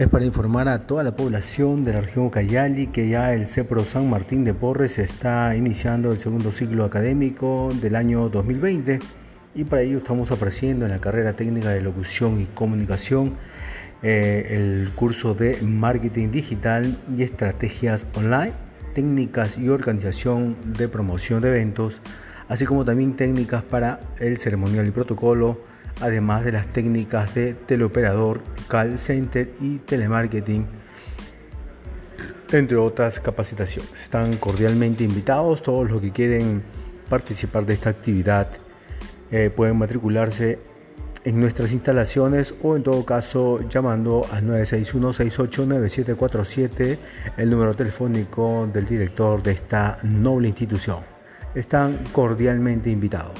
Es para informar a toda la población de la región Ucayali que ya el CEPRO San Martín de Porres está iniciando el segundo ciclo académico del año 2020 y para ello estamos ofreciendo en la carrera técnica de locución y comunicación eh, el curso de marketing digital y estrategias online, técnicas y organización de promoción de eventos, así como también técnicas para el ceremonial y protocolo además de las técnicas de teleoperador, call center y telemarketing, entre otras capacitaciones. Están cordialmente invitados todos los que quieren participar de esta actividad. Eh, pueden matricularse en nuestras instalaciones o en todo caso llamando al 961-689747, el número telefónico del director de esta noble institución. Están cordialmente invitados.